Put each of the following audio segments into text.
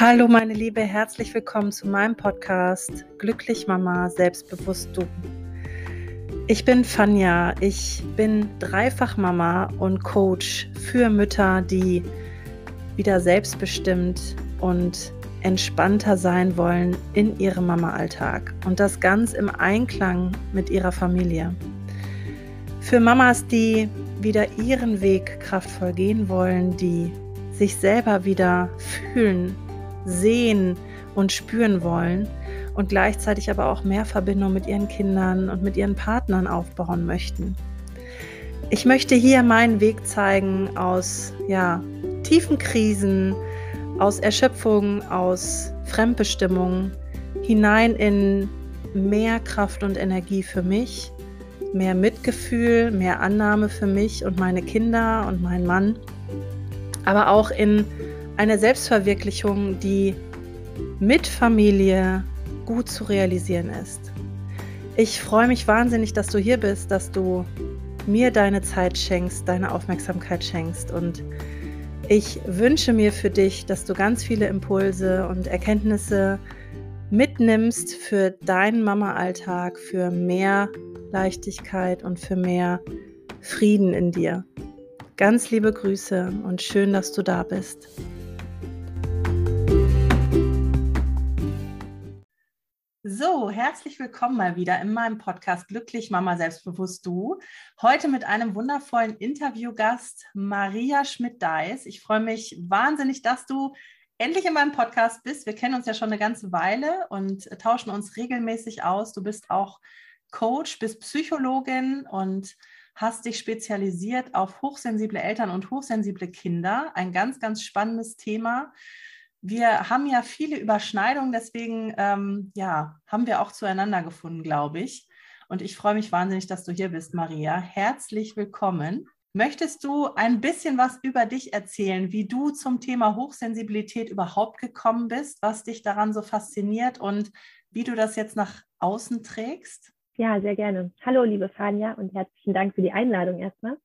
Hallo meine Liebe, herzlich willkommen zu meinem Podcast Glücklich Mama, selbstbewusst du. Ich bin Fanja, ich bin Dreifachmama und Coach für Mütter, die wieder selbstbestimmt und entspannter sein wollen in ihrem Mama-Alltag und das ganz im Einklang mit ihrer Familie. Für Mamas, die wieder ihren Weg kraftvoll gehen wollen, die sich selber wieder fühlen sehen und spüren wollen und gleichzeitig aber auch mehr Verbindung mit ihren Kindern und mit ihren Partnern aufbauen möchten. Ich möchte hier meinen Weg zeigen aus ja, tiefen Krisen, aus Erschöpfung, aus Fremdbestimmung hinein in mehr Kraft und Energie für mich, mehr Mitgefühl, mehr Annahme für mich und meine Kinder und meinen Mann, aber auch in eine Selbstverwirklichung, die mit Familie gut zu realisieren ist. Ich freue mich wahnsinnig, dass du hier bist, dass du mir deine Zeit schenkst, deine Aufmerksamkeit schenkst und ich wünsche mir für dich, dass du ganz viele Impulse und Erkenntnisse mitnimmst für deinen Mama-Alltag, für mehr Leichtigkeit und für mehr Frieden in dir. Ganz liebe Grüße und schön, dass du da bist. So, herzlich willkommen mal wieder in meinem Podcast Glücklich Mama Selbstbewusst Du. Heute mit einem wundervollen Interviewgast, Maria Schmidt-Deis. Ich freue mich wahnsinnig, dass du endlich in meinem Podcast bist. Wir kennen uns ja schon eine ganze Weile und tauschen uns regelmäßig aus. Du bist auch Coach, bist Psychologin und hast dich spezialisiert auf hochsensible Eltern und hochsensible Kinder. Ein ganz, ganz spannendes Thema wir haben ja viele Überschneidungen, deswegen ähm, ja, haben wir auch zueinander gefunden, glaube ich. Und ich freue mich wahnsinnig, dass du hier bist, Maria. Herzlich willkommen. Möchtest du ein bisschen was über dich erzählen, wie du zum Thema Hochsensibilität überhaupt gekommen bist, was dich daran so fasziniert und wie du das jetzt nach außen trägst? Ja, sehr gerne. Hallo, liebe Fania, und herzlichen Dank für die Einladung erstmal.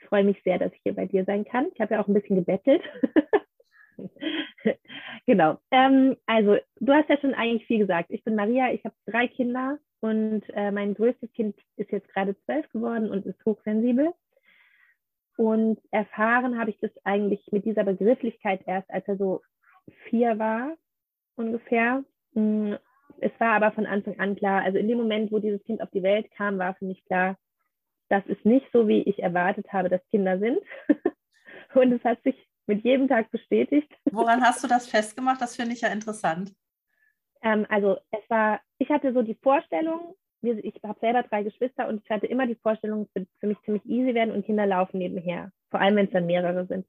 Ich freue mich sehr, dass ich hier bei dir sein kann. Ich habe ja auch ein bisschen gebettelt. genau. Ähm, also, du hast ja schon eigentlich viel gesagt. Ich bin Maria, ich habe drei Kinder und äh, mein größtes Kind ist jetzt gerade zwölf geworden und ist hochsensibel. Und erfahren habe ich das eigentlich mit dieser Begrifflichkeit erst, als er so vier war, ungefähr. Mm, es war aber von Anfang an klar, also in dem Moment, wo dieses Kind auf die Welt kam, war für mich klar, das ist nicht so, wie ich erwartet habe, dass Kinder sind. und es hat sich mit jedem Tag bestätigt. Woran hast du das festgemacht? Das finde ich ja interessant. Ähm, also es war, ich hatte so die Vorstellung, ich habe selber drei Geschwister und ich hatte immer die Vorstellung, es wird für mich ziemlich easy werden und Kinder laufen nebenher, vor allem wenn es dann mehrere sind.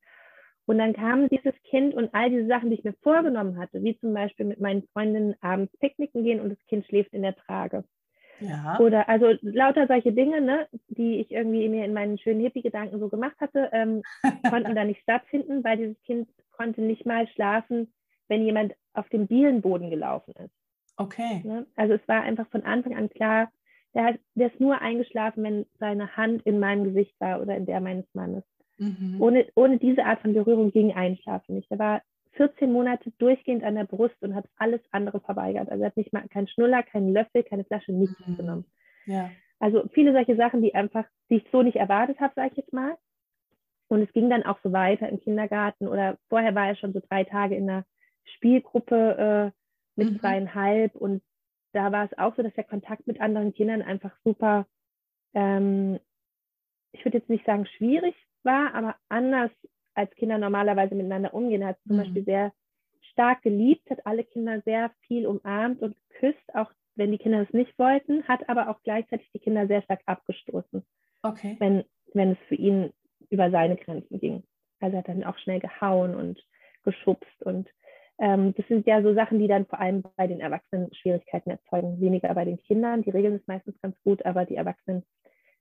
Und dann kam dieses Kind und all diese Sachen, die ich mir vorgenommen hatte, wie zum Beispiel mit meinen Freundinnen abends picknicken gehen und das Kind schläft in der Trage. Ja. Oder also lauter solche Dinge, ne, die ich irgendwie mir in meinen schönen Hippie-Gedanken so gemacht hatte, ähm, konnten da nicht stattfinden, weil dieses Kind konnte nicht mal schlafen, wenn jemand auf dem Dielenboden gelaufen ist. Okay. Ne? Also es war einfach von Anfang an klar, der, hat, der ist nur eingeschlafen, wenn seine Hand in meinem Gesicht war oder in der meines Mannes. Mhm. Ohne, ohne diese Art von Berührung ging Einschlafen nicht. Der war 14 Monate durchgehend an der Brust und hat alles andere verweigert. Also er hat nicht mal keinen Schnuller, keinen Löffel, keine Flasche, nichts mhm. genommen. Ja. Also viele solche Sachen, die einfach, die ich so nicht erwartet habe, sage ich jetzt mal. Und es ging dann auch so weiter im Kindergarten oder vorher war er schon so drei Tage in einer Spielgruppe äh, mit mhm. zweieinhalb und da war es auch so, dass der Kontakt mit anderen Kindern einfach super, ähm, ich würde jetzt nicht sagen schwierig war, aber anders als Kinder normalerweise miteinander umgehen. Er hat zum mhm. Beispiel sehr stark geliebt, hat alle Kinder sehr viel umarmt und geküsst, auch wenn die Kinder es nicht wollten, hat aber auch gleichzeitig die Kinder sehr stark abgestoßen, okay. wenn, wenn es für ihn über seine Grenzen ging. Also er hat dann auch schnell gehauen und geschubst und ähm, das sind ja so Sachen, die dann vor allem bei den Erwachsenen Schwierigkeiten erzeugen, weniger bei den Kindern. Die regeln es meistens ganz gut, aber die Erwachsenen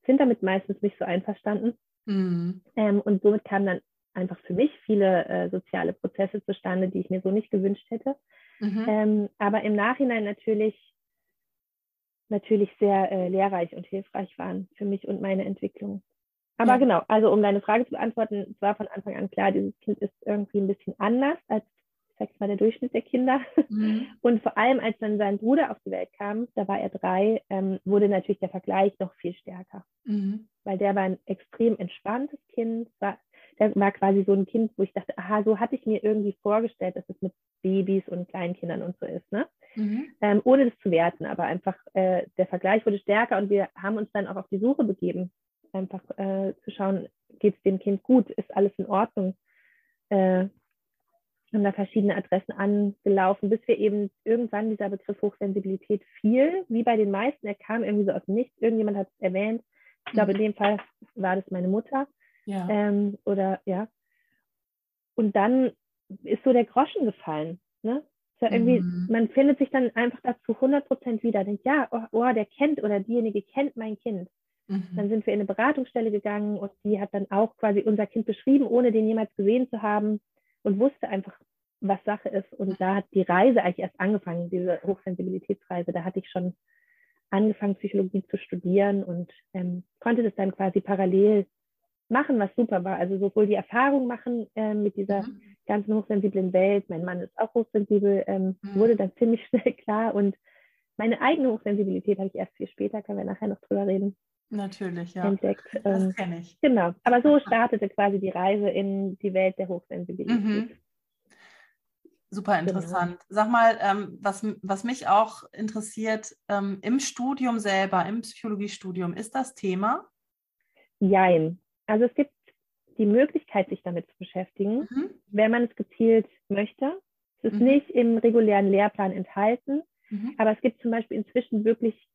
sind damit meistens nicht so einverstanden. Mhm. Ähm, und somit kam dann einfach für mich viele äh, soziale Prozesse zustande, die ich mir so nicht gewünscht hätte. Mhm. Ähm, aber im Nachhinein natürlich natürlich sehr äh, lehrreich und hilfreich waren für mich und meine Entwicklung. Aber ja. genau, also um deine Frage zu beantworten, es war von Anfang an klar, dieses Kind ist irgendwie ein bisschen anders als sag ich mal, der Durchschnitt der Kinder. Mhm. Und vor allem, als dann sein Bruder auf die Welt kam, da war er drei, ähm, wurde natürlich der Vergleich noch viel stärker. Mhm. Weil der war ein extrem entspanntes Kind, war, der war quasi so ein Kind, wo ich dachte, aha, so hatte ich mir irgendwie vorgestellt, dass es mit Babys und Kleinkindern und so ist, ne? Mhm. Ähm, ohne das zu werten, aber einfach äh, der Vergleich wurde stärker und wir haben uns dann auch auf die Suche begeben, einfach äh, zu schauen, geht es dem Kind gut, ist alles in Ordnung. Äh, haben da verschiedene Adressen angelaufen, bis wir eben irgendwann dieser Begriff Hochsensibilität fiel, wie bei den meisten. Er kam irgendwie so aus dem Nichts. Irgendjemand hat es erwähnt. Ich glaube, in dem Fall war das meine Mutter. Ja. Ähm, oder ja. Und dann ist so der Groschen gefallen. Ne? So irgendwie, mhm. Man findet sich dann einfach dazu 100 Prozent wieder. Denkt, ja, oh, oh, der kennt oder diejenige kennt mein Kind. Mhm. Dann sind wir in eine Beratungsstelle gegangen und die hat dann auch quasi unser Kind beschrieben, ohne den jemals gesehen zu haben und wusste einfach, was Sache ist. Und da hat die Reise eigentlich erst angefangen, diese Hochsensibilitätsreise. Da hatte ich schon angefangen, Psychologie zu studieren und ähm, konnte das dann quasi parallel machen, was super war. Also sowohl die Erfahrung machen äh, mit dieser mhm. ganzen hochsensiblen Welt, mein Mann ist auch hochsensibel, ähm, mhm. wurde dann ziemlich schnell klar. Und meine eigene Hochsensibilität habe ich erst viel später, können wir nachher noch drüber reden. Natürlich, ja. Entdeckt. Das ähm, kenne ich. Genau. Aber so startete quasi die Reise in die Welt der Hochsensibilität. Mhm. Super genau. interessant. Genau. Sag mal, ähm, was, was mich auch interessiert, ähm, im Studium selber, im Psychologiestudium, ist das Thema? Jein. Also es gibt die Möglichkeit, sich damit zu beschäftigen, mhm. wenn man es gezielt möchte. Es ist mhm. nicht im regulären Lehrplan enthalten, mhm. aber es gibt zum Beispiel inzwischen wirklich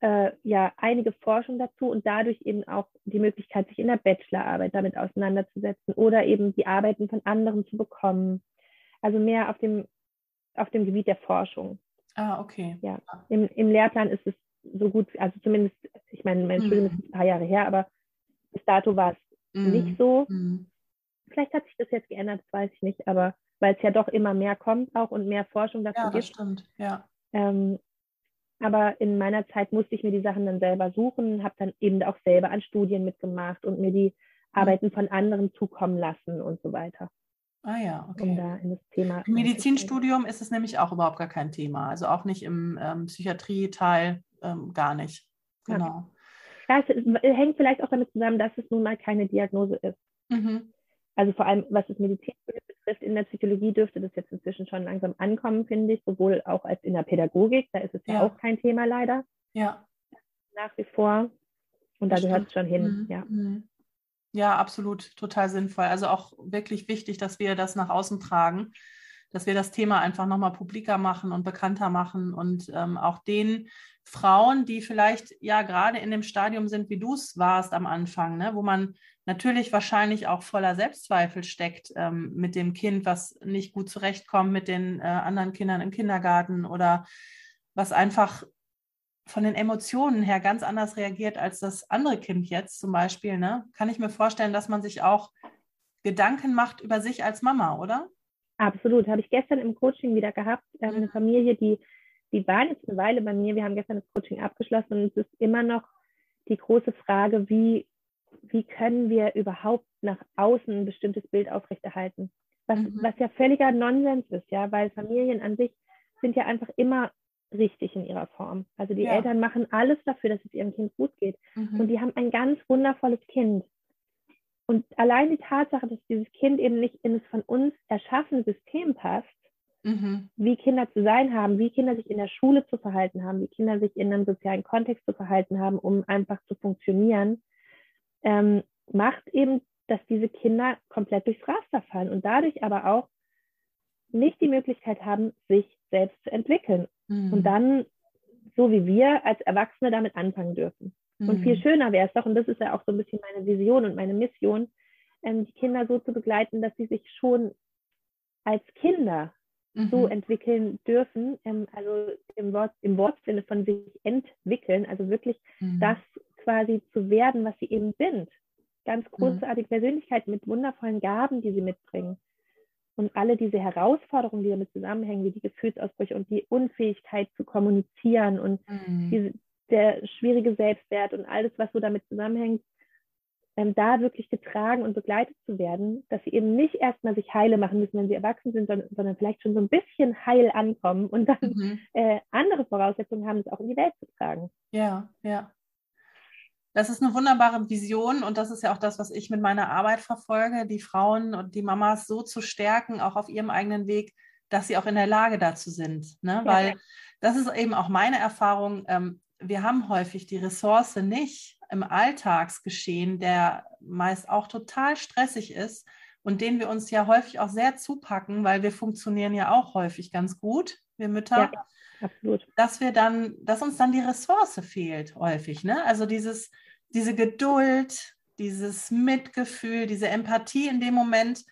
äh, ja einige Forschung dazu und dadurch eben auch die Möglichkeit, sich in der Bachelorarbeit damit auseinanderzusetzen oder eben die Arbeiten von anderen zu bekommen. Also mehr auf dem, auf dem Gebiet der Forschung. Ah, okay. Ja, im, im Lehrplan ist es so gut, also zumindest, ich meine, mein mhm. Studium ist ein paar Jahre her, aber bis dato war es mhm. nicht so. Mhm. Vielleicht hat sich das jetzt geändert, das weiß ich nicht, aber weil es ja doch immer mehr kommt auch und mehr Forschung dazu ja, das gibt. Stimmt, ja. Ähm, aber in meiner Zeit musste ich mir die Sachen dann selber suchen, habe dann eben auch selber an Studien mitgemacht und mir die mhm. Arbeiten von anderen zukommen lassen und so weiter. Ah ja, okay. Um da in das Thema Im Medizinstudium ist es nämlich auch überhaupt gar kein Thema. Also auch nicht im ähm, Psychiatrie-Teil ähm, gar nicht. Genau. Ja, es hängt vielleicht auch damit zusammen, dass es nun mal keine Diagnose ist. Mhm. Also vor allem, was das Medizinstudium betrifft, in der Psychologie dürfte das jetzt inzwischen schon langsam ankommen, finde ich, sowohl auch als in der Pädagogik, da ist es ja, ja auch kein Thema leider. Ja. Nach wie vor. Und da gehört es schon hin, mhm. ja. Mhm. Ja, absolut, total sinnvoll. Also auch wirklich wichtig, dass wir das nach außen tragen, dass wir das Thema einfach nochmal publiker machen und bekannter machen und ähm, auch den Frauen, die vielleicht ja gerade in dem Stadium sind, wie du es warst am Anfang, ne, wo man natürlich wahrscheinlich auch voller Selbstzweifel steckt ähm, mit dem Kind, was nicht gut zurechtkommt mit den äh, anderen Kindern im Kindergarten oder was einfach von den Emotionen her ganz anders reagiert als das andere Kind jetzt zum Beispiel, ne? kann ich mir vorstellen, dass man sich auch Gedanken macht über sich als Mama, oder? Absolut. Habe ich gestern im Coaching wieder gehabt. Wir haben eine Familie, die, die waren jetzt eine Weile bei mir. Wir haben gestern das Coaching abgeschlossen und es ist immer noch die große Frage, wie wie können wir überhaupt nach außen ein bestimmtes Bild aufrechterhalten? Was, mhm. was ja völliger Nonsens ist, ja, weil Familien an sich sind ja einfach immer richtig in ihrer Form. Also die ja. Eltern machen alles dafür, dass es ihrem Kind gut geht. Mhm. Und die haben ein ganz wundervolles Kind. Und allein die Tatsache, dass dieses Kind eben nicht in das von uns erschaffene System passt, mhm. wie Kinder zu sein haben, wie Kinder sich in der Schule zu verhalten haben, wie Kinder sich in einem sozialen Kontext zu verhalten haben, um einfach zu funktionieren, ähm, macht eben, dass diese Kinder komplett durchs Raster fallen und dadurch aber auch nicht die Möglichkeit haben, sich selbst zu entwickeln. Mhm. Und dann, so wie wir als Erwachsene damit anfangen dürfen. Mhm. Und viel schöner wäre es doch, und das ist ja auch so ein bisschen meine Vision und meine Mission, ähm, die Kinder so zu begleiten, dass sie sich schon als Kinder mhm. so entwickeln dürfen, ähm, also im, Wort, im Wortsinne von sich entwickeln, also wirklich mhm. das quasi zu werden, was sie eben sind. Ganz mhm. großartige Persönlichkeiten mit wundervollen Gaben, die sie mitbringen. Und alle diese Herausforderungen, die damit zusammenhängen, wie die Gefühlsausbrüche und die Unfähigkeit zu kommunizieren und mhm. diese, der schwierige Selbstwert und alles, was so damit zusammenhängt, ähm, da wirklich getragen und begleitet zu werden, dass sie eben nicht erstmal sich heile machen müssen, wenn sie erwachsen sind, sondern, sondern vielleicht schon so ein bisschen heil ankommen und dann mhm. äh, andere Voraussetzungen haben, es auch in die Welt zu tragen. Ja, ja. Das ist eine wunderbare Vision und das ist ja auch das, was ich mit meiner Arbeit verfolge, die Frauen und die Mamas so zu stärken, auch auf ihrem eigenen Weg, dass sie auch in der Lage dazu sind. Ne? Ja. Weil das ist eben auch meine Erfahrung. Ähm, wir haben häufig die Ressource nicht im Alltagsgeschehen, der meist auch total stressig ist und den wir uns ja häufig auch sehr zupacken, weil wir funktionieren ja auch häufig ganz gut, wir Mütter. Ja, absolut. Dass wir dann, dass uns dann die Ressource fehlt häufig, ne? Also dieses, diese Geduld, dieses Mitgefühl, diese Empathie in dem Moment,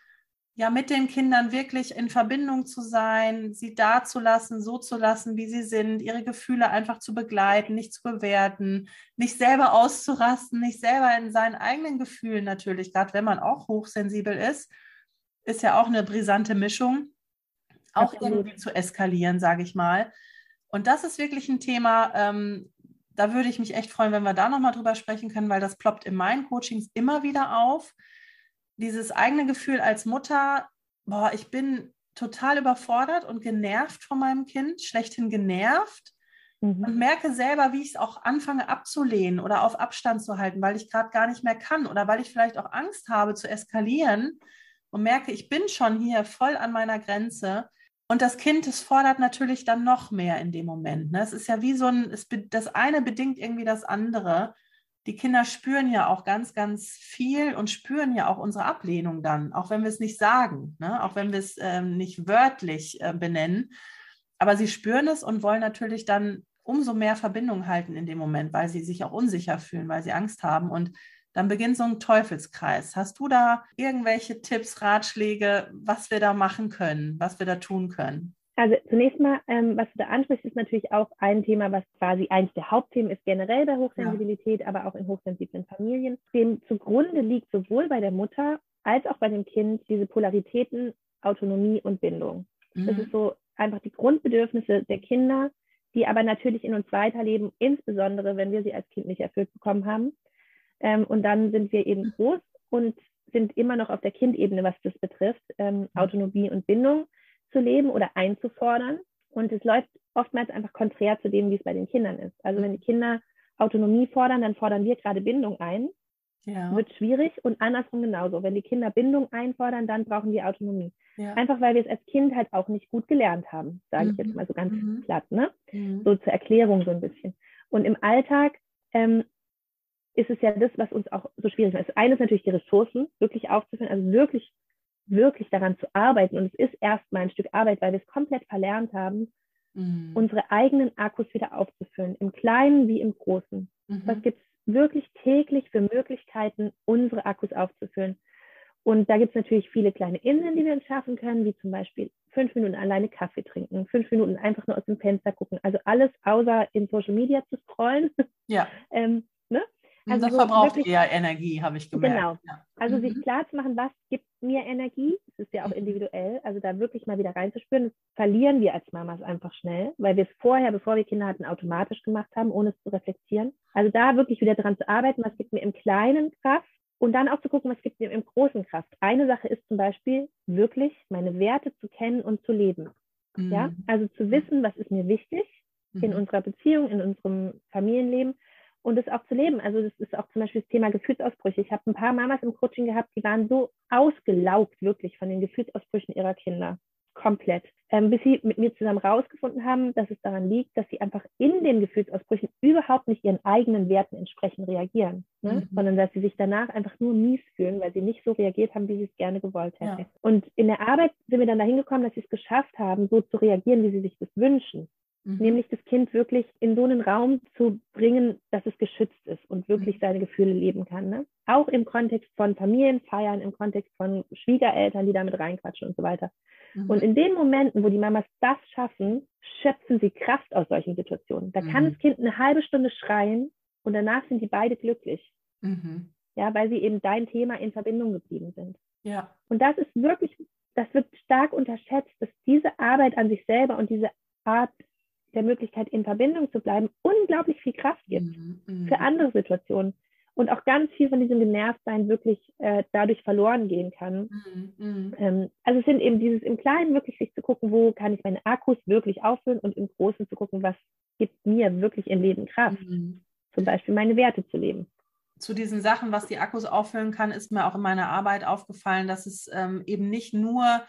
ja, mit den Kindern wirklich in Verbindung zu sein, sie da zu lassen, so zu lassen, wie sie sind, ihre Gefühle einfach zu begleiten, nicht zu bewerten, nicht selber auszurasten, nicht selber in seinen eigenen Gefühlen natürlich, gerade wenn man auch hochsensibel ist, ist ja auch eine brisante Mischung, auch Absolut. irgendwie zu eskalieren, sage ich mal. Und das ist wirklich ein Thema, ähm, da würde ich mich echt freuen, wenn wir da nochmal drüber sprechen können, weil das ploppt in meinen Coachings immer wieder auf dieses eigene Gefühl als Mutter, boah, ich bin total überfordert und genervt von meinem Kind, schlechthin genervt mhm. und merke selber, wie ich es auch anfange abzulehnen oder auf Abstand zu halten, weil ich gerade gar nicht mehr kann oder weil ich vielleicht auch Angst habe zu eskalieren und merke, ich bin schon hier voll an meiner Grenze. Und das Kind, es fordert natürlich dann noch mehr in dem Moment. Ne? Es ist ja wie so ein, es, das eine bedingt irgendwie das andere die Kinder spüren ja auch ganz, ganz viel und spüren ja auch unsere Ablehnung dann, auch wenn wir es nicht sagen, ne? auch wenn wir es ähm, nicht wörtlich äh, benennen. Aber sie spüren es und wollen natürlich dann umso mehr Verbindung halten in dem Moment, weil sie sich auch unsicher fühlen, weil sie Angst haben. Und dann beginnt so ein Teufelskreis. Hast du da irgendwelche Tipps, Ratschläge, was wir da machen können, was wir da tun können? Also zunächst mal, ähm, was du da ansprichst, ist natürlich auch ein Thema, was quasi eins der Hauptthemen ist, generell bei Hochsensibilität, ja. aber auch in hochsensiblen Familien. Dem zugrunde liegt sowohl bei der Mutter als auch bei dem Kind diese Polaritäten Autonomie und Bindung. Mhm. Das ist so einfach die Grundbedürfnisse der Kinder, die aber natürlich in uns weiterleben, insbesondere wenn wir sie als Kind nicht erfüllt bekommen haben. Ähm, und dann sind wir eben groß und sind immer noch auf der Kindebene, was das betrifft, ähm, mhm. Autonomie und Bindung zu leben oder einzufordern. Und es läuft oftmals einfach konträr zu dem, wie es bei den Kindern ist. Also wenn die Kinder Autonomie fordern, dann fordern wir gerade Bindung ein. Ja. Wird schwierig und andersrum genauso. Wenn die Kinder Bindung einfordern, dann brauchen wir Autonomie. Ja. Einfach weil wir es als Kind halt auch nicht gut gelernt haben, sage mhm. ich jetzt mhm. mal so ganz mhm. platt, ne? Mhm. So zur Erklärung so ein bisschen. Und im Alltag ähm, ist es ja das, was uns auch so schwierig macht. Das eine ist natürlich die Ressourcen wirklich aufzuführen, also wirklich wirklich daran zu arbeiten. Und es ist erstmal ein Stück Arbeit, weil wir es komplett verlernt haben, mhm. unsere eigenen Akkus wieder aufzufüllen, im Kleinen wie im Großen. Mhm. Was gibt es wirklich täglich für Möglichkeiten, unsere Akkus aufzufüllen? Und da gibt es natürlich viele kleine Inseln, die wir uns schaffen können, wie zum Beispiel fünf Minuten alleine Kaffee trinken, fünf Minuten einfach nur aus dem Fenster gucken. Also alles außer in Social Media zu scrollen. Ja. ähm, ne? Also das verbraucht wirklich, eher Energie, habe ich gemerkt. Genau. Ja. Also mhm. sich klar zu machen, was gibt mir Energie, das ist ja auch mhm. individuell, also da wirklich mal wieder reinzuspüren, das verlieren wir als Mamas einfach schnell, weil wir es vorher, bevor wir Kinder hatten, automatisch gemacht haben, ohne es zu reflektieren. Also da wirklich wieder dran zu arbeiten, was gibt mir im Kleinen Kraft und dann auch zu gucken, was gibt mir im Großen Kraft. Eine Sache ist zum Beispiel wirklich meine Werte zu kennen und zu leben. Mhm. Ja, also zu wissen, was ist mir wichtig in mhm. unserer Beziehung, in unserem Familienleben und es auch zu leben. Also das ist auch zum Beispiel das Thema Gefühlsausbrüche. Ich habe ein paar Mamas im Coaching gehabt, die waren so ausgelaugt wirklich von den Gefühlsausbrüchen ihrer Kinder. Komplett. Ähm, bis sie mit mir zusammen rausgefunden haben, dass es daran liegt, dass sie einfach in den Gefühlsausbrüchen überhaupt nicht ihren eigenen Werten entsprechend reagieren, ne? mhm. sondern dass sie sich danach einfach nur mies fühlen, weil sie nicht so reagiert haben, wie sie es gerne gewollt hätten. Ja. Und in der Arbeit sind wir dann dahin gekommen, dass sie es geschafft haben, so zu reagieren, wie sie sich das wünschen. Mhm. Nämlich das Kind wirklich in so einen Raum zu bringen, dass es geschützt ist und wirklich mhm. seine Gefühle leben kann. Ne? Auch im Kontext von Familienfeiern, im Kontext von Schwiegereltern, die damit reinquatschen und so weiter. Mhm. Und in den Momenten, wo die Mamas das schaffen, schöpfen sie Kraft aus solchen Situationen. Da kann mhm. das Kind eine halbe Stunde schreien und danach sind die beide glücklich. Mhm. Ja, weil sie eben dein Thema in Verbindung geblieben sind. Ja. Und das ist wirklich, das wird stark unterschätzt, dass diese Arbeit an sich selber und diese Art der Möglichkeit, in Verbindung zu bleiben, unglaublich viel Kraft gibt mhm, mhm. für andere Situationen. und auch ganz viel von diesem Genervtsein wirklich äh, dadurch verloren gehen kann. Mhm. Ähm, also es sind eben dieses im Kleinen wirklich sich zu gucken, wo kann ich meine Akkus wirklich auffüllen und im Großen zu gucken, was gibt mir wirklich im Leben Kraft. Mhm. Zum Beispiel meine Werte zu leben zu diesen Sachen, was die Akkus auffüllen kann, ist mir auch in meiner Arbeit aufgefallen, dass es ähm, eben nicht nur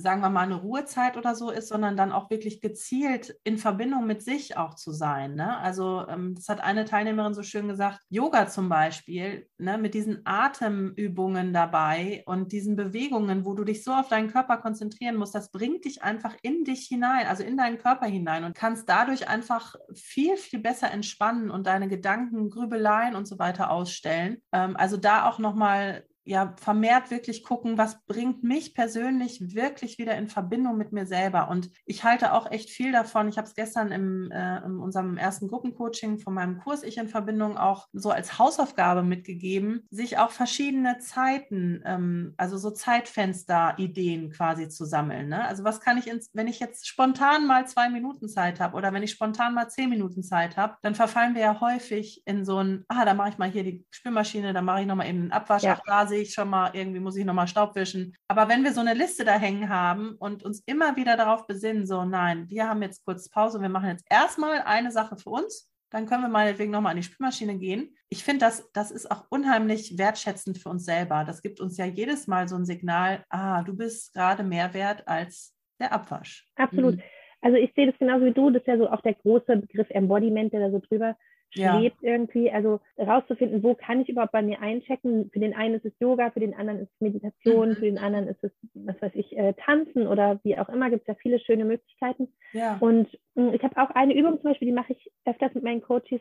sagen wir mal, eine Ruhezeit oder so ist, sondern dann auch wirklich gezielt in Verbindung mit sich auch zu sein. Ne? Also ähm, das hat eine Teilnehmerin so schön gesagt, Yoga zum Beispiel, ne, mit diesen Atemübungen dabei und diesen Bewegungen, wo du dich so auf deinen Körper konzentrieren musst, das bringt dich einfach in dich hinein, also in deinen Körper hinein und kannst dadurch einfach viel, viel besser entspannen und deine Gedanken, Grübeleien und so weiter ausstellen. Ähm, also da auch nochmal ja vermehrt wirklich gucken, was bringt mich persönlich wirklich wieder in Verbindung mit mir selber. Und ich halte auch echt viel davon. Ich habe es gestern im, äh, in unserem ersten Gruppencoaching von meinem Kurs Ich in Verbindung auch so als Hausaufgabe mitgegeben, sich auch verschiedene Zeiten, ähm, also so Zeitfenster-Ideen quasi zu sammeln. Ne? Also was kann ich, ins, wenn ich jetzt spontan mal zwei Minuten Zeit habe oder wenn ich spontan mal zehn Minuten Zeit habe, dann verfallen wir ja häufig in so ein, ah, da mache ich mal hier die Spülmaschine, da mache ich nochmal eben einen Abwasch, ja. auch ich schon mal, irgendwie muss ich nochmal Staub wischen. Aber wenn wir so eine Liste da hängen haben und uns immer wieder darauf besinnen, so nein, wir haben jetzt kurz Pause, wir machen jetzt erstmal eine Sache für uns, dann können wir meinetwegen nochmal an die Spülmaschine gehen. Ich finde, das, das ist auch unheimlich wertschätzend für uns selber. Das gibt uns ja jedes Mal so ein Signal, ah, du bist gerade mehr wert als der Abwasch. Absolut. Mhm. Also ich sehe das genauso wie du, das ist ja so auch der große Begriff Embodiment, der da so drüber ja. irgendwie. Also rauszufinden, wo kann ich überhaupt bei mir einchecken. Für den einen ist es Yoga, für den anderen ist es Meditation, mhm. für den anderen ist es, was weiß ich, äh, Tanzen oder wie auch immer. Gibt es ja viele schöne Möglichkeiten. Ja. Und mh, hm, ich habe auch eine Übung zum Beispiel, die mache ich öfters mit meinen Coaches.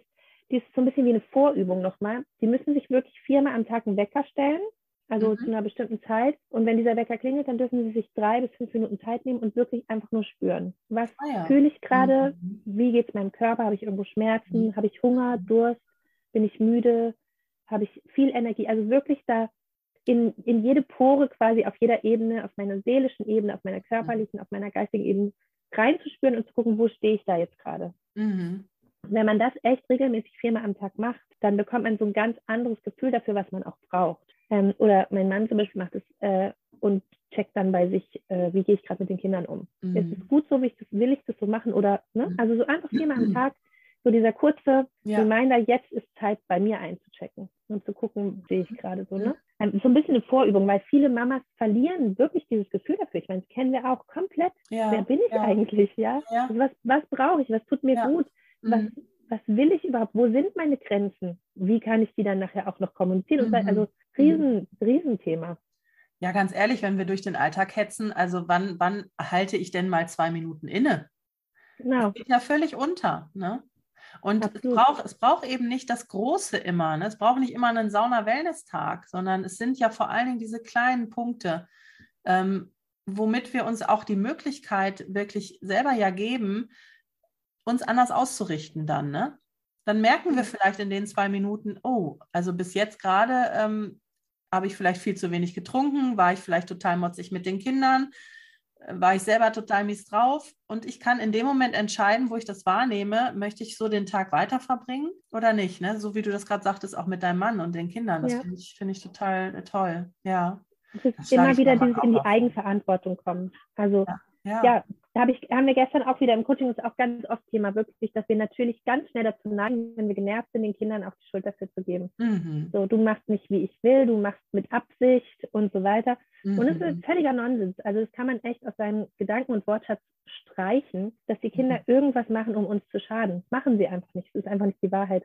Die ist so ein bisschen wie eine Vorübung nochmal. Die müssen sich wirklich viermal am Tag einen Wecker stellen also mhm. zu einer bestimmten Zeit. Und wenn dieser Wecker klingelt, dann dürfen Sie sich drei bis fünf Minuten Zeit nehmen und wirklich einfach nur spüren. Was ah, ja. fühle ich gerade? Mhm. Wie geht es meinem Körper? Habe ich irgendwo Schmerzen? Mhm. Habe ich Hunger, Durst? Bin ich müde? Habe ich viel Energie? Also wirklich da in, in jede Pore quasi auf jeder Ebene, auf meiner seelischen Ebene, auf meiner körperlichen, auf meiner geistigen Ebene reinzuspüren und zu gucken, wo stehe ich da jetzt gerade. Mhm. Wenn man das echt regelmäßig viermal am Tag macht, dann bekommt man so ein ganz anderes Gefühl dafür, was man auch braucht. Ähm, oder mein Mann zum Beispiel macht es äh, und checkt dann bei sich, äh, wie gehe ich gerade mit den Kindern um. Mhm. Ist es gut so, wie ich das, will ich das so machen? Oder, ne? Mhm. Also so einfach viermal am Tag, so dieser kurze ja. Reminder, jetzt ist Zeit, bei mir einzuchecken und zu gucken, sehe ich gerade so, ne? Ähm, so ein bisschen eine Vorübung, weil viele Mamas verlieren wirklich dieses Gefühl dafür. Ich meine, das kennen wir auch komplett. Ja. Wer bin ich ja. eigentlich, ja? Also was, was brauche ich? Was tut mir gut? Was, mhm was will ich überhaupt? Wo sind meine Grenzen? Wie kann ich die dann nachher auch noch kommunizieren? Mhm. Also riesen. Riesenthema. Ja, ganz ehrlich, wenn wir durch den Alltag hetzen, also wann, wann halte ich denn mal zwei Minuten inne? Genau. Das geht ja völlig unter. Ne? Und es braucht, es braucht eben nicht das Große immer. Ne? Es braucht nicht immer einen Sauna-Wellness-Tag, sondern es sind ja vor allen Dingen diese kleinen Punkte, ähm, womit wir uns auch die Möglichkeit wirklich selber ja geben, uns anders auszurichten dann, ne? Dann merken wir vielleicht in den zwei Minuten, oh, also bis jetzt gerade ähm, habe ich vielleicht viel zu wenig getrunken, war ich vielleicht total motzig mit den Kindern, äh, war ich selber total mies drauf und ich kann in dem Moment entscheiden, wo ich das wahrnehme, möchte ich so den Tag weiter verbringen oder nicht, ne? So wie du das gerade sagtest, auch mit deinem Mann und den Kindern. Das ja. finde ich, find ich total äh, toll, ja. Es ist immer wieder dieses in die Eigenverantwortung kommen. Also ja, ja. ja da hab ich, haben wir gestern auch wieder im Coaching, das ist auch ganz oft Thema, wirklich, dass wir natürlich ganz schnell dazu neigen, wenn wir genervt sind, den Kindern auch die Schuld dafür zu geben. Mhm. So, du machst nicht, wie ich will, du machst mit Absicht und so weiter. Mhm. Und es ist völliger Nonsens. Also das kann man echt aus seinem Gedanken- und Wortschatz streichen, dass die Kinder mhm. irgendwas machen, um uns zu schaden. Machen sie einfach nicht. Das ist einfach nicht die Wahrheit.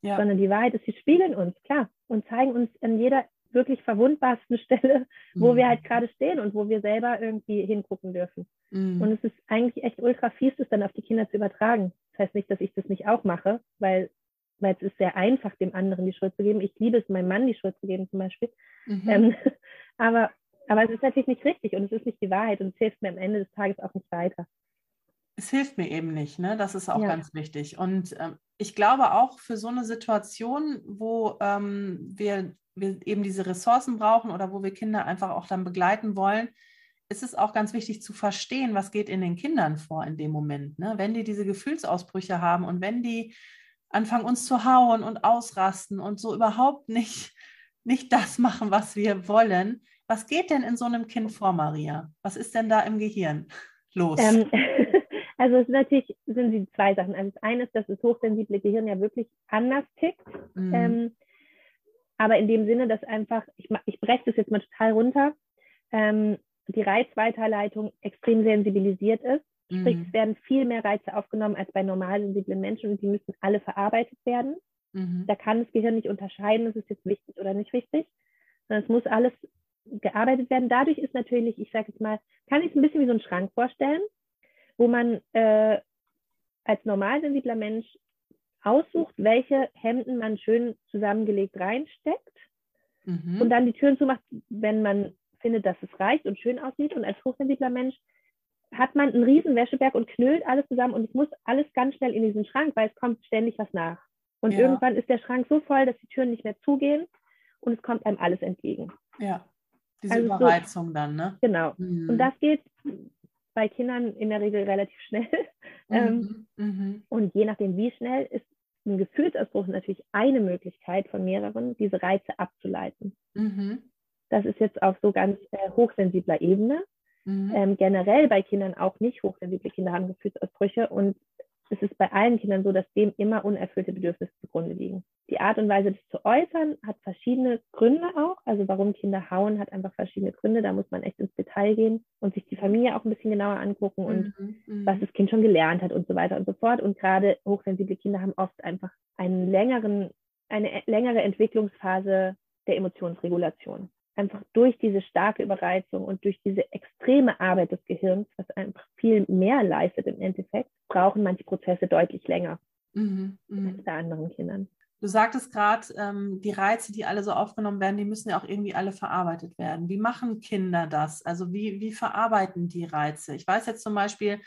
Ja. Sondern die Wahrheit ist, sie spiegeln uns, klar, und zeigen uns an jeder wirklich verwundbarsten Stelle, wo mhm. wir halt gerade stehen und wo wir selber irgendwie hingucken dürfen. Mhm. Und es ist eigentlich echt ultra fies, das dann auf die Kinder zu übertragen. Das heißt nicht, dass ich das nicht auch mache, weil, weil es ist sehr einfach, dem anderen die Schuld zu geben. Ich liebe es, meinem Mann die Schuld zu geben zum Beispiel. Mhm. Ähm, aber, aber es ist natürlich nicht richtig und es ist nicht die Wahrheit und es hilft mir am Ende des Tages auch nicht weiter. Es hilft mir eben nicht, ne? Das ist auch ja. ganz wichtig. Und ähm, ich glaube auch für so eine Situation, wo ähm, wir wir eben diese Ressourcen brauchen oder wo wir Kinder einfach auch dann begleiten wollen, ist es auch ganz wichtig zu verstehen, was geht in den Kindern vor in dem Moment. Ne? Wenn die diese Gefühlsausbrüche haben und wenn die anfangen uns zu hauen und ausrasten und so überhaupt nicht, nicht das machen, was wir wollen. Was geht denn in so einem Kind vor, Maria? Was ist denn da im Gehirn los? Ähm, also es natürlich sind die zwei Sachen. Also das eine ist, dass das hochsensible Gehirn ja wirklich anders tickt. Mhm. Ähm, aber in dem Sinne, dass einfach, ich, ich breche das jetzt mal total runter, ähm, die Reizweiterleitung extrem sensibilisiert ist. Sprich, mhm. es werden viel mehr Reize aufgenommen als bei normal sensiblen Menschen und die müssen alle verarbeitet werden. Mhm. Da kann das Gehirn nicht unterscheiden, ist es jetzt wichtig oder nicht wichtig, sondern es muss alles gearbeitet werden. Dadurch ist natürlich, ich sage jetzt mal, kann ich es ein bisschen wie so einen Schrank vorstellen, wo man äh, als normalsensibler Mensch aussucht, welche Hemden man schön zusammengelegt reinsteckt mhm. und dann die Türen zumacht, wenn man findet, dass es reicht und schön aussieht. Und als hochsensibler Mensch hat man einen riesen Wäscheberg und knüllt alles zusammen und es muss alles ganz schnell in diesen Schrank, weil es kommt ständig was nach. Und ja. irgendwann ist der Schrank so voll, dass die Türen nicht mehr zugehen und es kommt einem alles entgegen. Ja, diese also Überreizung so, dann, ne? Genau. Mhm. Und das geht bei Kindern in der Regel relativ schnell. Mhm. Ähm, mhm. Und je nachdem, wie schnell, ist ein Gefühlsausbruch natürlich eine Möglichkeit von mehreren, diese Reize abzuleiten. Mhm. Das ist jetzt auf so ganz äh, hochsensibler Ebene. Mhm. Ähm, generell bei Kindern auch nicht hochsensible Kinder haben Gefühlsausbrüche und es ist bei allen Kindern so, dass dem immer unerfüllte Bedürfnisse zugrunde liegen. Die Art und Weise, das zu äußern, hat verschiedene Gründe auch. Also warum Kinder hauen, hat einfach verschiedene Gründe. Da muss man echt ins Detail gehen und sich die Familie auch ein bisschen genauer angucken und mhm, mhm. was das Kind schon gelernt hat und so weiter und so fort. Und gerade hochsensible Kinder haben oft einfach einen längeren, eine längere Entwicklungsphase der Emotionsregulation einfach durch diese starke Überreizung und durch diese extreme Arbeit des Gehirns, was einfach viel mehr leistet im Endeffekt, brauchen manche Prozesse deutlich länger mhm, mh. als bei anderen Kindern. Du sagtest gerade, ähm, die Reize, die alle so aufgenommen werden, die müssen ja auch irgendwie alle verarbeitet werden. Wie machen Kinder das? Also wie, wie verarbeiten die Reize? Ich weiß jetzt zum Beispiel,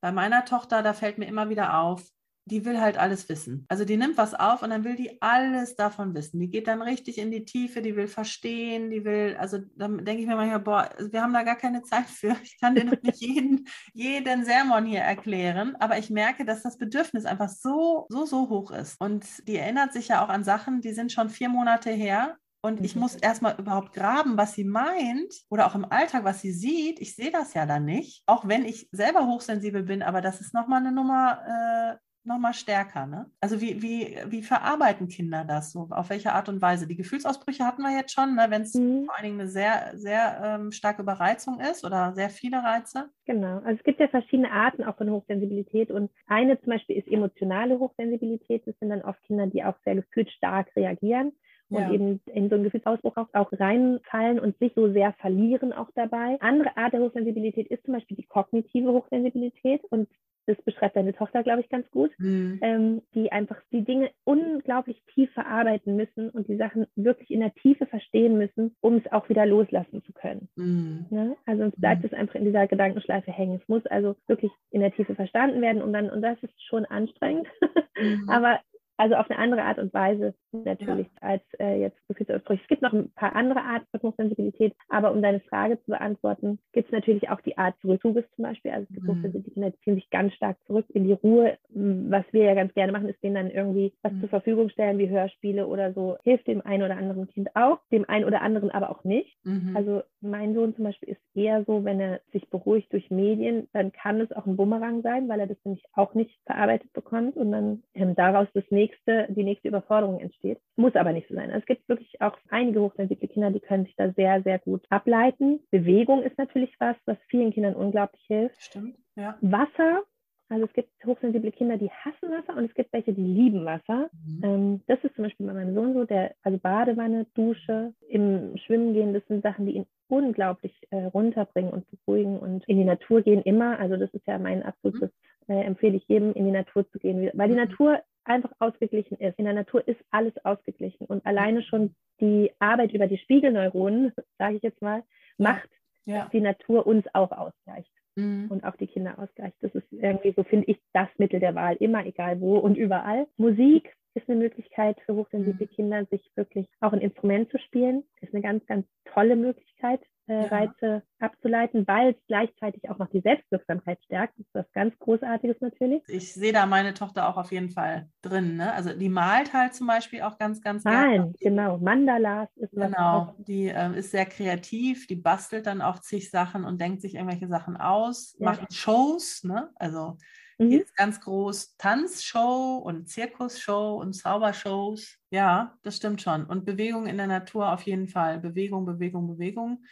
bei meiner Tochter, da fällt mir immer wieder auf, die will halt alles wissen. Also die nimmt was auf und dann will die alles davon wissen. Die geht dann richtig in die Tiefe, die will verstehen, die will, also dann denke ich mir manchmal, boah, wir haben da gar keine Zeit für. Ich kann dir noch nicht jeden, jeden Sermon hier erklären, aber ich merke, dass das Bedürfnis einfach so, so, so hoch ist. Und die erinnert sich ja auch an Sachen, die sind schon vier Monate her und ich mhm. muss erstmal überhaupt graben, was sie meint oder auch im Alltag, was sie sieht. Ich sehe das ja dann nicht, auch wenn ich selber hochsensibel bin, aber das ist nochmal eine Nummer äh, nochmal stärker. Ne? Also wie, wie, wie verarbeiten Kinder das so? Auf welche Art und Weise? Die Gefühlsausbrüche hatten wir jetzt schon, ne? wenn es mhm. vor allen Dingen eine sehr, sehr ähm, starke Überreizung ist oder sehr viele Reize. Genau, also es gibt ja verschiedene Arten auch von Hochsensibilität und eine zum Beispiel ist emotionale Hochsensibilität. Das sind dann oft Kinder, die auch sehr gefühlt stark reagieren und ja. eben in so einen Gefühlsausbruch auch, auch reinfallen und sich so sehr verlieren auch dabei. Andere Art der Hochsensibilität ist zum Beispiel die kognitive Hochsensibilität und das beschreibt deine Tochter, glaube ich, ganz gut, mhm. ähm, die einfach die Dinge unglaublich tief verarbeiten müssen und die Sachen wirklich in der Tiefe verstehen müssen, um es auch wieder loslassen zu können. Mhm. Ne? Also sonst bleibt mhm. es einfach in dieser Gedankenschleife hängen. Es muss also wirklich in der Tiefe verstanden werden und dann, und das ist schon anstrengend, mhm. aber also auf eine andere Art und Weise natürlich ja. als äh, jetzt Gefühlsausbrüche. Es gibt noch ein paar andere Arten von Hochsensibilität, aber um deine Frage zu beantworten, gibt es natürlich auch die Art Zurückzuges zum Beispiel. Also gibt mhm. Ziehen sich ganz stark zurück in die Ruhe. Was wir ja ganz gerne machen, ist denen dann irgendwie was mhm. zur Verfügung stellen, wie Hörspiele oder so. Hilft dem einen oder anderen Kind auch, dem einen oder anderen aber auch nicht. Mhm. Also mein Sohn zum Beispiel ist eher so, wenn er sich beruhigt durch Medien, dann kann es auch ein Bumerang sein, weil er das nämlich auch nicht verarbeitet bekommt und dann ähm, daraus das nächste, die nächste Überforderung entsteht. Muss aber nicht so sein. Also es gibt wirklich auch einige hochsensible Kinder, die können sich da sehr, sehr gut ableiten. Bewegung ist natürlich was, was vielen Kindern unglaublich hilft. Stimmt, ja. Wasser also es gibt hochsensible Kinder, die hassen Wasser und es gibt welche, die lieben Wasser. Mhm. Ähm, das ist zum Beispiel bei meinem Sohn so, der, also Badewanne, Dusche, im Schwimmen gehen, das sind Sachen, die ihn unglaublich äh, runterbringen und beruhigen und in die Natur gehen immer. Also das ist ja mein absolutes, mhm. äh, empfehle ich jedem, in die Natur zu gehen, weil die mhm. Natur einfach ausgeglichen ist. In der Natur ist alles ausgeglichen und alleine schon die Arbeit über die Spiegelneuronen, sage ich jetzt mal, macht, ja. dass die Natur uns auch ausgleicht mhm. und auch die Kinder ausgleicht. Das ist irgendwie, so finde ich, das Mittel der Wahl, immer egal wo und überall. Musik ist eine Möglichkeit für hochsensible mhm. Kinder, sich wirklich auch ein Instrument zu spielen. Ist eine ganz, ganz tolle Möglichkeit. Reize ja. abzuleiten, weil es gleichzeitig auch noch die Selbstwirksamkeit stärkt. Das ist was ganz Großartiges natürlich. Ich sehe da meine Tochter auch auf jeden Fall drin. Ne? Also die malt halt zum Beispiel auch ganz, ganz Malen, genau. Mandalas ist was Genau, die äh, ist sehr kreativ, die bastelt dann auch zig Sachen und denkt sich irgendwelche Sachen aus, ja. macht Shows, ne? Also Mhm. Ist ganz groß Tanzshow und Zirkusshow und Zaubershows. Ja, das stimmt schon. Und Bewegung in der Natur auf jeden Fall. Bewegung, Bewegung, Bewegung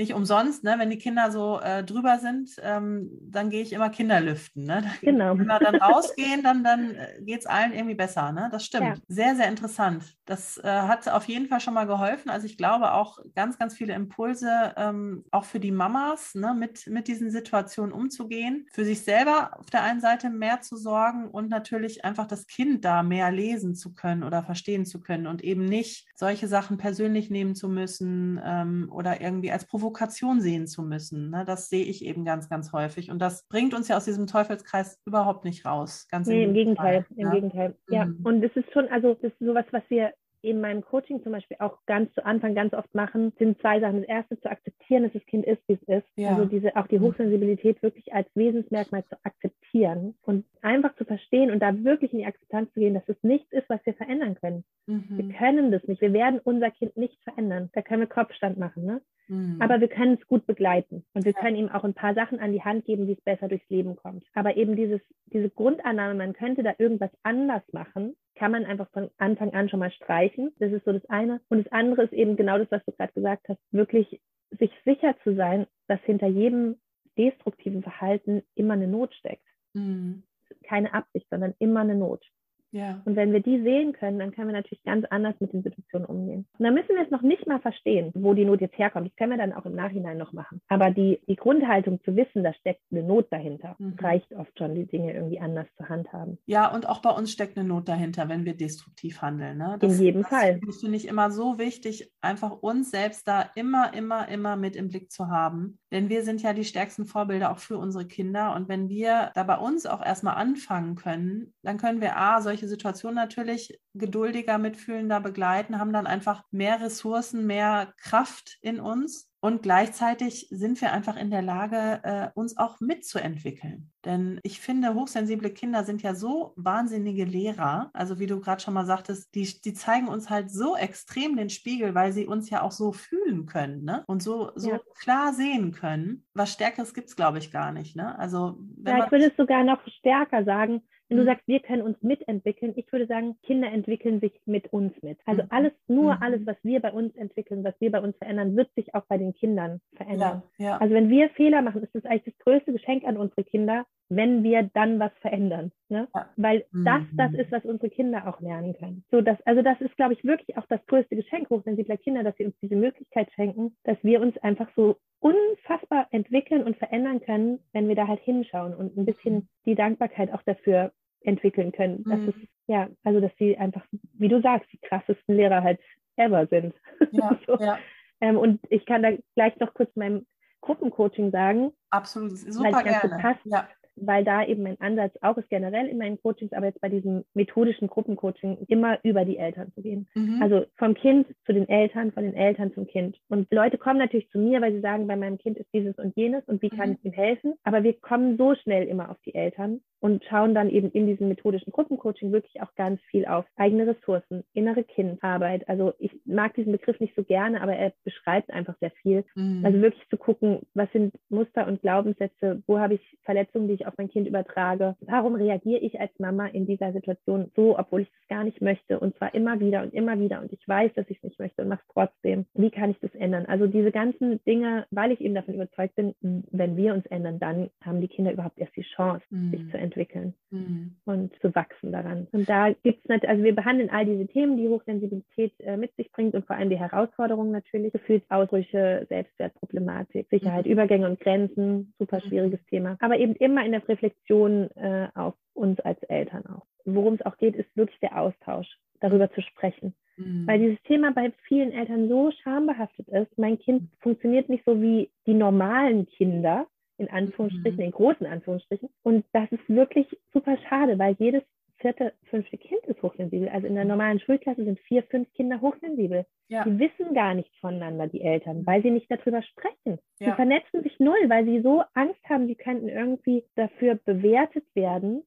nicht umsonst, ne? wenn die Kinder so äh, drüber sind, ähm, dann gehe ich immer Kinderlüften. Ne? Genau. Wenn wir dann rausgehen, dann, dann äh, geht es allen irgendwie besser. Ne? Das stimmt. Ja. Sehr, sehr interessant. Das äh, hat auf jeden Fall schon mal geholfen. Also ich glaube auch ganz, ganz viele Impulse, ähm, auch für die Mamas, ne? mit, mit diesen Situationen umzugehen, für sich selber auf der einen Seite mehr zu sorgen und natürlich einfach das Kind da mehr lesen zu können oder verstehen zu können und eben nicht solche Sachen persönlich nehmen zu müssen ähm, oder irgendwie als Provokation Provokation sehen zu müssen. Ne? Das sehe ich eben ganz, ganz häufig. Und das bringt uns ja aus diesem Teufelskreis überhaupt nicht raus. Ganz nee, im, Gegenteil. Fall, Im ja? Gegenteil. Ja, mhm. und es ist schon, also das ist sowas, was wir in meinem Coaching zum Beispiel auch ganz zu Anfang ganz oft machen, sind zwei Sachen. Das erste, zu akzeptieren, dass das Kind ist, wie es ist. Ja. Also diese, auch die mhm. Hochsensibilität wirklich als Wesensmerkmal zu akzeptieren und einfach zu verstehen und da wirklich in die Akzeptanz zu gehen, dass es nichts ist, was wir verändern können. Mhm. Wir können das nicht. Wir werden unser Kind nicht verändern. Da können wir Kopfstand machen, ne? Mhm. Aber wir können es gut begleiten und wir ja. können ihm auch ein paar Sachen an die Hand geben, wie es besser durchs Leben kommt. Aber eben dieses, diese Grundannahme, man könnte da irgendwas anders machen, kann man einfach von Anfang an schon mal streichen. Das ist so das eine. Und das andere ist eben genau das, was du gerade gesagt hast, wirklich sich sicher zu sein, dass hinter jedem destruktiven Verhalten immer eine Not steckt. Mhm. Keine Absicht, sondern immer eine Not. Ja. Und wenn wir die sehen können, dann können wir natürlich ganz anders mit den Situationen umgehen. Und dann müssen wir es noch nicht mal verstehen, wo die Not jetzt herkommt. Das können wir dann auch im Nachhinein noch machen. Aber die, die Grundhaltung zu wissen, da steckt eine Not dahinter, mhm. reicht oft schon, die Dinge irgendwie anders zu handhaben. Ja, und auch bei uns steckt eine Not dahinter, wenn wir destruktiv handeln. Ne? Das, In jedem das Fall. Das finde ich immer so wichtig, einfach uns selbst da immer, immer, immer mit im Blick zu haben. Denn wir sind ja die stärksten Vorbilder auch für unsere Kinder. Und wenn wir da bei uns auch erstmal anfangen können, dann können wir A, solche Situationen natürlich geduldiger, mitfühlender begleiten, haben dann einfach mehr Ressourcen, mehr Kraft in uns und gleichzeitig sind wir einfach in der Lage, äh, uns auch mitzuentwickeln. Denn ich finde, hochsensible Kinder sind ja so wahnsinnige Lehrer. Also wie du gerade schon mal sagtest, die, die zeigen uns halt so extrem den Spiegel, weil sie uns ja auch so fühlen können ne? und so, so ja. klar sehen können. Was Stärkeres gibt es, glaube ich, gar nicht. Ne? Also, ja, ich würde es sogar noch stärker sagen. Wenn du mhm. sagst, wir können uns mitentwickeln, ich würde sagen, Kinder entwickeln sich mit uns mit. Also mhm. alles, nur mhm. alles, was wir bei uns entwickeln, was wir bei uns verändern, wird sich auch bei den Kindern verändern. Ja, ja. Also wenn wir Fehler machen, ist das eigentlich das größte Geschenk an unsere Kinder, wenn wir dann was verändern. Ne? Ja. Weil das das ist, was unsere Kinder auch lernen können. So, das, also das ist, glaube ich, wirklich auch das größte Geschenk hochsensibler Kinder, dass sie uns diese Möglichkeit schenken, dass wir uns einfach so unfassbar entwickeln und verändern können, wenn wir da halt hinschauen und ein bisschen die Dankbarkeit auch dafür entwickeln können. Das mhm. ist, ja, also dass sie einfach, wie du sagst, die krassesten Lehrer halt ever sind. Ja, so. ja. Ähm, und ich kann da gleich noch kurz meinem Gruppencoaching sagen. Absolut, super gerne. Passt, ja weil da eben mein Ansatz auch ist generell in meinen Coachings, aber jetzt bei diesem methodischen Gruppencoaching immer über die Eltern zu gehen. Mhm. Also vom Kind zu den Eltern, von den Eltern zum Kind. Und Leute kommen natürlich zu mir, weil sie sagen, bei meinem Kind ist dieses und jenes und wie kann mhm. ich ihm helfen? Aber wir kommen so schnell immer auf die Eltern und schauen dann eben in diesem methodischen Gruppencoaching wirklich auch ganz viel auf eigene Ressourcen, innere Kindarbeit. Also ich mag diesen Begriff nicht so gerne, aber er beschreibt einfach sehr viel. Mhm. Also wirklich zu gucken, was sind Muster und Glaubenssätze, wo habe ich Verletzungen, die ich auf mein Kind übertrage, warum reagiere ich als Mama in dieser Situation so, obwohl ich das gar nicht möchte und zwar immer wieder und immer wieder und ich weiß, dass ich es nicht möchte und mache es trotzdem. Wie kann ich das ändern? Also diese ganzen Dinge, weil ich eben davon überzeugt bin, wenn wir uns ändern, dann haben die Kinder überhaupt erst die Chance, mhm. sich zu entwickeln mhm. und zu wachsen daran. Und da gibt es also wir behandeln all diese Themen, die Hochsensibilität äh, mit sich bringt und vor allem die Herausforderungen natürlich, Gefühlsausbrüche, Selbstwertproblematik, Sicherheit, mhm. Übergänge und Grenzen, super mhm. schwieriges. Thema. Aber eben immer in der Reflexion äh, auf uns als Eltern auch. Worum es auch geht, ist wirklich der Austausch, darüber zu sprechen. Mhm. Weil dieses Thema bei vielen Eltern so schambehaftet ist. Mein Kind funktioniert nicht so wie die normalen Kinder, in Anführungsstrichen, mhm. in großen Anführungsstrichen. Und das ist wirklich super schade, weil jedes vierte, fünfte Kind ist hochsensibel. Also in der normalen Schulklasse sind vier, fünf Kinder hochsensibel. Ja. Die wissen gar nichts voneinander, die Eltern, weil sie nicht darüber sprechen. Ja. Sie vernetzen sich null, weil sie so Angst haben, sie könnten irgendwie dafür bewertet werden.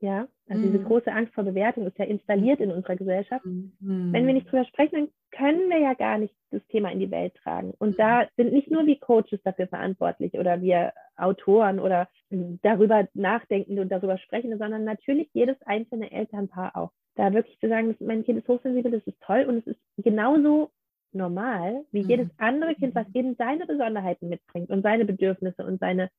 Ja, also mhm. diese große Angst vor Bewertung ist ja installiert in unserer Gesellschaft. Mhm. Wenn wir nicht drüber sprechen, dann können wir ja gar nicht das Thema in die Welt tragen. Und mhm. da sind nicht nur wir Coaches dafür verantwortlich oder wir Autoren oder darüber nachdenken und darüber sprechen, sondern natürlich jedes einzelne Elternpaar auch. Da wirklich zu sagen, mein Kind ist hochsensibel, das ist toll und es ist genauso normal wie mhm. jedes andere Kind, was eben seine Besonderheiten mitbringt und seine Bedürfnisse und seine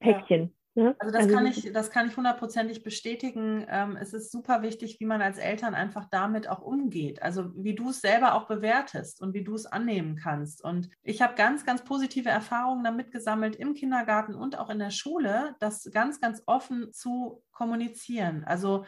Päckchen. Ja. Ja, also das also kann ich, das kann ich hundertprozentig bestätigen. Ähm, es ist super wichtig, wie man als Eltern einfach damit auch umgeht. Also wie du es selber auch bewertest und wie du es annehmen kannst. Und ich habe ganz, ganz positive Erfahrungen damit gesammelt im Kindergarten und auch in der Schule, das ganz, ganz offen zu kommunizieren. Also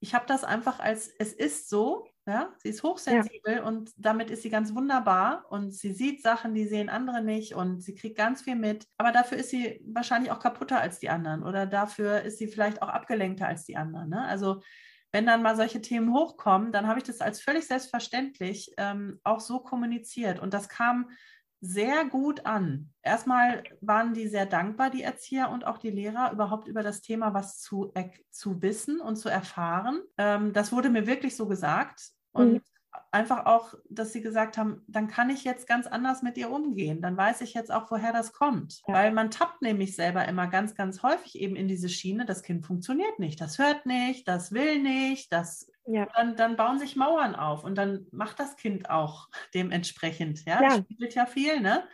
ich habe das einfach als es ist so ja, sie ist hochsensibel ja. und damit ist sie ganz wunderbar und sie sieht Sachen, die sehen andere nicht und sie kriegt ganz viel mit. Aber dafür ist sie wahrscheinlich auch kaputter als die anderen oder dafür ist sie vielleicht auch abgelenkter als die anderen. Ne? Also wenn dann mal solche Themen hochkommen, dann habe ich das als völlig selbstverständlich ähm, auch so kommuniziert und das kam sehr gut an. Erstmal waren die sehr dankbar, die Erzieher und auch die Lehrer, überhaupt über das Thema was zu, äh, zu wissen und zu erfahren. Ähm, das wurde mir wirklich so gesagt. Und mhm einfach auch, dass sie gesagt haben, dann kann ich jetzt ganz anders mit ihr umgehen. Dann weiß ich jetzt auch, woher das kommt. Ja. Weil man tappt nämlich selber immer ganz, ganz häufig eben in diese Schiene, das Kind funktioniert nicht, das hört nicht, das will nicht, das ja. dann, dann bauen sich Mauern auf und dann macht das Kind auch dementsprechend. Ja, ja. das spielt ja viel, ne?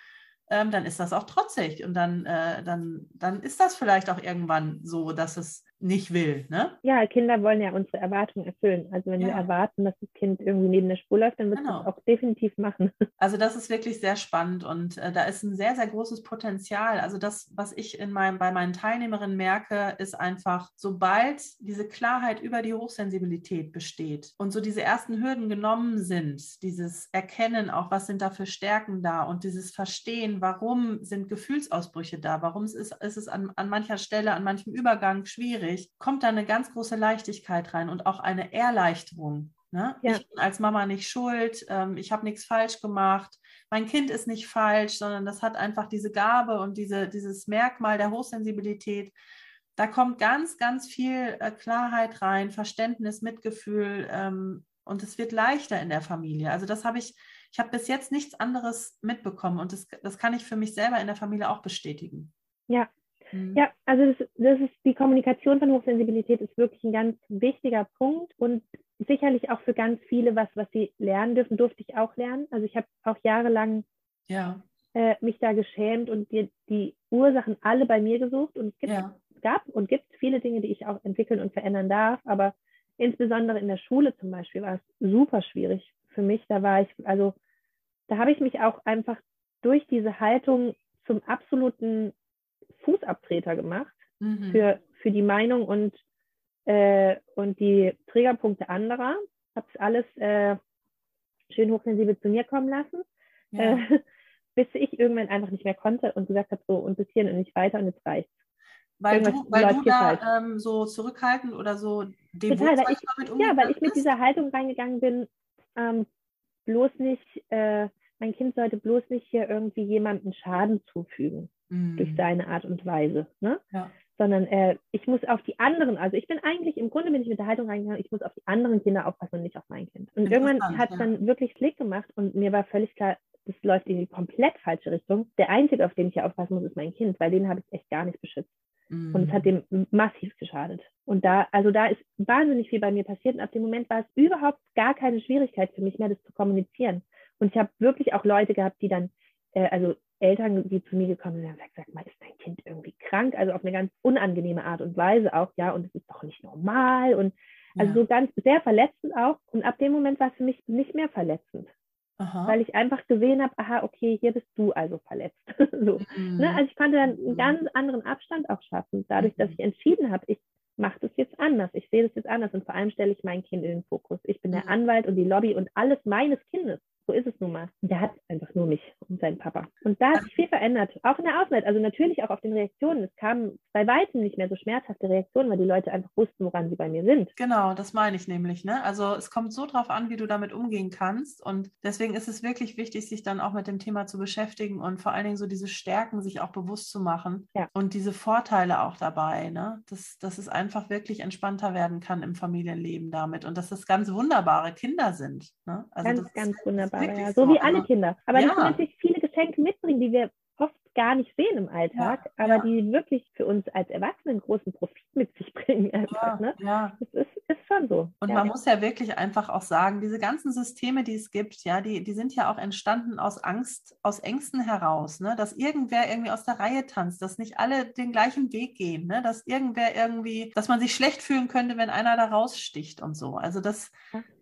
Ähm, dann ist das auch trotzig und dann, äh, dann, dann ist das vielleicht auch irgendwann so, dass es nicht will. Ne? Ja, Kinder wollen ja unsere Erwartungen erfüllen. Also wenn ja. wir erwarten, dass das Kind irgendwie neben der Spur läuft, dann wird genau. es auch definitiv machen. Also das ist wirklich sehr spannend und äh, da ist ein sehr, sehr großes Potenzial. Also das, was ich in meinem, bei meinen Teilnehmerinnen merke, ist einfach, sobald diese Klarheit über die Hochsensibilität besteht und so diese ersten Hürden genommen sind, dieses Erkennen auch, was sind da für Stärken da und dieses Verstehen, warum sind Gefühlsausbrüche da, warum ist, ist es an, an mancher Stelle, an manchem Übergang schwierig, schwierig, kommt da eine ganz große Leichtigkeit rein und auch eine Erleichterung. Ne? Ja. Ich bin als Mama nicht schuld, ähm, ich habe nichts falsch gemacht, mein Kind ist nicht falsch, sondern das hat einfach diese Gabe und diese, dieses Merkmal der Hochsensibilität. Da kommt ganz, ganz viel äh, Klarheit rein, Verständnis, Mitgefühl ähm, und es wird leichter in der Familie. Also das habe ich, ich habe bis jetzt nichts anderes mitbekommen und das, das kann ich für mich selber in der Familie auch bestätigen. Ja, Mhm. Ja, also das, das ist die Kommunikation von Hochsensibilität ist wirklich ein ganz wichtiger Punkt und sicherlich auch für ganz viele was, was sie lernen dürfen, durfte ich auch lernen. Also ich habe auch jahrelang ja. äh, mich da geschämt und die, die Ursachen alle bei mir gesucht und es gibt, ja. gab und gibt viele Dinge, die ich auch entwickeln und verändern darf, aber insbesondere in der Schule zum Beispiel war es super schwierig für mich. Da war ich, also da habe ich mich auch einfach durch diese Haltung zum absoluten Fußabtreter gemacht mhm. für, für die Meinung und, äh, und die Trägerpunkte anderer. Habe es alles äh, schön hochsensibel zu mir kommen lassen, ja. äh, bis ich irgendwann einfach nicht mehr konnte und gesagt habe, so und bis hierhin und nicht weiter und jetzt reicht's. Weil du, weil du da halt. ähm, so zurückhaltend oder so devot Total, ich, damit Ja, weil ich mit dieser Haltung reingegangen bin, ähm, bloß nicht, äh, mein Kind sollte bloß nicht hier irgendwie jemandem Schaden zufügen mhm. durch seine Art und Weise. Ne? Ja. Sondern äh, ich muss auf die anderen, also ich bin eigentlich, im Grunde bin ich mit der Haltung reingegangen, ich muss auf die anderen Kinder aufpassen und nicht auf mein Kind. Und irgendwann hat es ja. dann wirklich Klick gemacht und mir war völlig klar, das läuft in die komplett falsche Richtung. Der Einzige, auf den ich hier aufpassen muss, ist mein Kind, weil den habe ich echt gar nicht beschützt. Mhm. Und es hat dem massiv geschadet. Und da, also da ist wahnsinnig viel bei mir passiert. Und ab dem Moment war es überhaupt gar keine Schwierigkeit für mich mehr, das zu kommunizieren. Und ich habe wirklich auch Leute gehabt, die dann, äh, also Eltern, die zu mir gekommen sind, haben gesagt, sag mal, ist dein Kind irgendwie krank? Also auf eine ganz unangenehme Art und Weise auch, ja, und es ist doch nicht normal und also ja. so ganz sehr verletzend auch. Und ab dem Moment war es für mich nicht mehr verletzend. Aha. Weil ich einfach gesehen habe, aha, okay, hier bist du also verletzt. so, mhm. ne? Also ich konnte dann einen mhm. ganz anderen Abstand auch schaffen, dadurch, dass mhm. ich entschieden habe, ich mache das jetzt anders, ich sehe das jetzt anders und vor allem stelle ich mein Kind in den Fokus. Ich bin der. Anwalt und die Lobby und alles meines Kindes. So ist es nun mal. Der hat einfach nur mich. und sein Papa. Und da hat sich viel verändert, auch in der Außenwelt, also natürlich auch auf den Reaktionen. Es kamen bei weitem nicht mehr so schmerzhafte Reaktionen, weil die Leute einfach wussten, woran sie bei mir sind. Genau, das meine ich nämlich. Ne? Also es kommt so drauf an, wie du damit umgehen kannst. Und deswegen ist es wirklich wichtig, sich dann auch mit dem Thema zu beschäftigen und vor allen Dingen so diese Stärken sich auch bewusst zu machen ja. und diese Vorteile auch dabei, ne? dass, dass es einfach wirklich entspannter werden kann im Familienleben damit und dass es ganz wunderbare Kinder sind. Ne? Also ganz, ganz wunderbar. Ja. So, so wie alle Kinder. Aber ja. die natürlich viele Geschenke mitbringen, die wir oft gar nicht sehen im Alltag, ja, aber ja. die wirklich für uns als Erwachsenen großen Profit mit sich bringen. Einfach, ja, ne? ja. Das ist, ist schon so. Und man muss ja wirklich einfach auch sagen, diese ganzen Systeme, die es gibt, ja, die, die sind ja auch entstanden aus Angst, aus Ängsten heraus, ne? dass irgendwer irgendwie aus der Reihe tanzt, dass nicht alle den gleichen Weg gehen, ne? dass irgendwer irgendwie, dass man sich schlecht fühlen könnte, wenn einer da raussticht und so. Also das,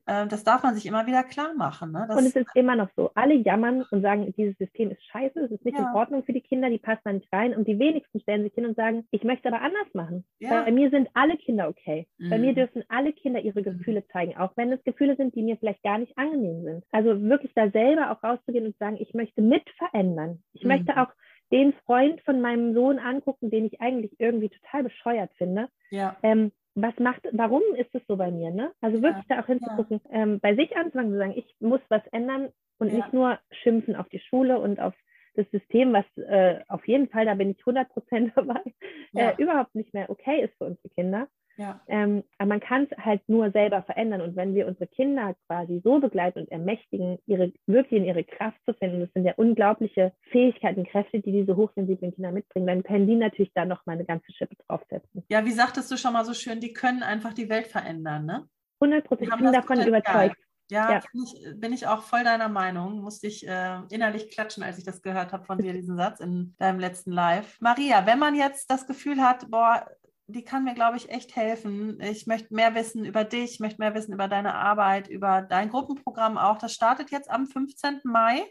ähm, das darf man sich immer wieder klar machen. Ne? und es ist immer noch so. Alle jammern und sagen, dieses System ist scheiße, es ist nicht ja. in Ordnung für die Kinder, die passen da nicht rein. Und die wenigsten stellen sich hin und sagen, ich möchte aber anders machen. Ja. Bei mir sind alle Kinder okay. Mhm. Bei mir mhm. dürfen alle Kinder ihre mhm. Gefühle zeigen, auch wenn es Gefühle sind, die mir vielleicht gar nicht angenehm sind. Also wirklich da selber auch rauszugehen und sagen, ich möchte mit verändern. Ich mhm. möchte auch den Freund von meinem Sohn angucken, den ich eigentlich irgendwie total bescheuert finde. Ja. Ähm, was macht, warum ist es so bei mir, ne? Also wirklich ja, da auch hinzugucken, ja. ähm, bei sich anzufangen zu sagen, ich muss was ändern und ja. nicht nur schimpfen auf die Schule und auf das System, was äh, auf jeden Fall, da bin ich 100 Prozent dabei, äh, überhaupt nicht mehr okay ist für unsere Kinder. Ja. Ähm, aber man kann es halt nur selber verändern. Und wenn wir unsere Kinder quasi so begleiten und ermächtigen, ihre, wirklich in ihre Kraft zu finden, das sind ja unglaubliche Fähigkeiten, Kräfte, die diese hochsensiblen Kinder mitbringen, dann können die natürlich da noch mal eine ganze Schippe draufsetzen. Ja, wie sagtest du schon mal so schön, die können einfach die Welt verändern, ne? 100 Prozent. Ich bin davon überzeugt. Ja, ja. Bin, ich, bin, ich, auch voll deiner Meinung. Musste ich äh, innerlich klatschen, als ich das gehört habe von dir, diesen Satz in deinem letzten Live. Maria, wenn man jetzt das Gefühl hat, boah, die kann mir, glaube ich, echt helfen. Ich möchte mehr wissen über dich, ich möchte mehr wissen über deine Arbeit, über dein Gruppenprogramm auch. Das startet jetzt am 15. Mai.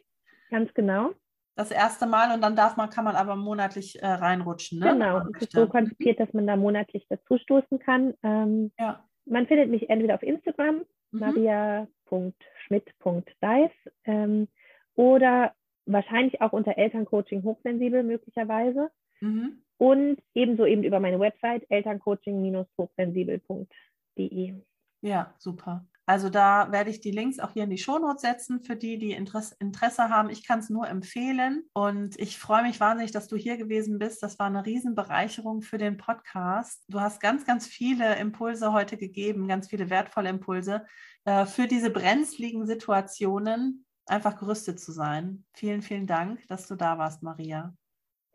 Ganz genau. Das erste Mal und dann darf man, kann man aber monatlich äh, reinrutschen. Ne? Genau, es ist so konzipiert, dass man da monatlich dazustoßen kann. Ähm, ja. Man findet mich entweder auf Instagram, mhm. maria.schmidt.deis ähm, oder wahrscheinlich auch unter Elterncoaching hochsensibel möglicherweise. Mhm und ebenso eben über meine Website elterncoaching-hochsensibel.de. Ja, super. Also da werde ich die Links auch hier in die Shownotes setzen für die, die Interesse, Interesse haben. Ich kann es nur empfehlen und ich freue mich wahnsinnig, dass du hier gewesen bist. Das war eine Riesenbereicherung für den Podcast. Du hast ganz, ganz viele Impulse heute gegeben, ganz viele wertvolle Impulse äh, für diese brenzligen Situationen einfach gerüstet zu sein. Vielen, vielen Dank, dass du da warst, Maria.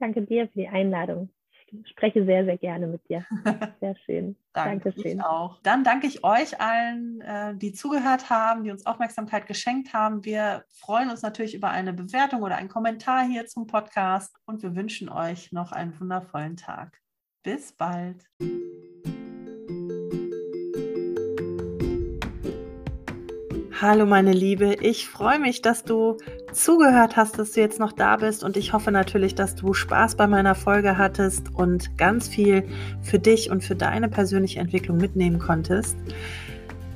Danke dir für die Einladung. Ich spreche sehr, sehr gerne mit dir. Sehr schön. danke, Dankeschön. Auch. Dann danke ich euch allen, äh, die zugehört haben, die uns Aufmerksamkeit geschenkt haben. Wir freuen uns natürlich über eine Bewertung oder einen Kommentar hier zum Podcast und wir wünschen euch noch einen wundervollen Tag. Bis bald. Hallo meine Liebe, ich freue mich, dass du zugehört hast, dass du jetzt noch da bist und ich hoffe natürlich, dass du Spaß bei meiner Folge hattest und ganz viel für dich und für deine persönliche Entwicklung mitnehmen konntest.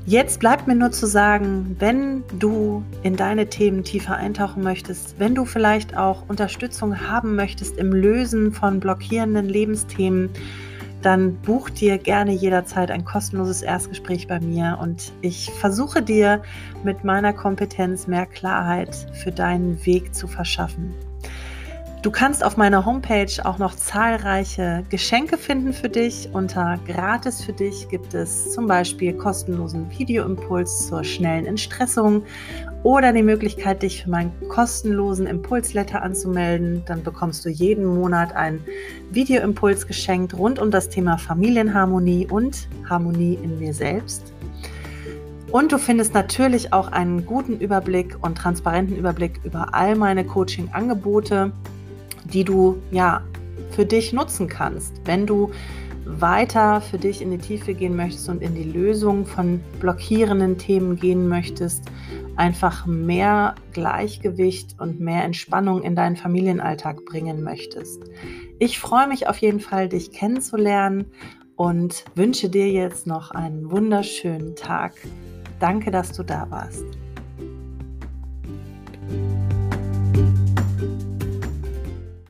Jetzt bleibt mir nur zu sagen, wenn du in deine Themen tiefer eintauchen möchtest, wenn du vielleicht auch Unterstützung haben möchtest im Lösen von blockierenden Lebensthemen, dann buch dir gerne jederzeit ein kostenloses Erstgespräch bei mir und ich versuche dir mit meiner Kompetenz mehr Klarheit für deinen Weg zu verschaffen. Du kannst auf meiner Homepage auch noch zahlreiche Geschenke finden für dich. Unter Gratis für dich gibt es zum Beispiel kostenlosen Videoimpuls zur schnellen Entstressung oder die Möglichkeit, dich für meinen kostenlosen Impulsletter anzumelden. Dann bekommst du jeden Monat einen Videoimpuls geschenkt rund um das Thema Familienharmonie und Harmonie in mir selbst. Und du findest natürlich auch einen guten Überblick und transparenten Überblick über all meine Coaching-Angebote die du ja für dich nutzen kannst, wenn du weiter für dich in die Tiefe gehen möchtest und in die Lösung von blockierenden Themen gehen möchtest, einfach mehr Gleichgewicht und mehr Entspannung in deinen Familienalltag bringen möchtest. Ich freue mich auf jeden Fall, dich kennenzulernen und wünsche dir jetzt noch einen wunderschönen Tag. Danke, dass du da warst.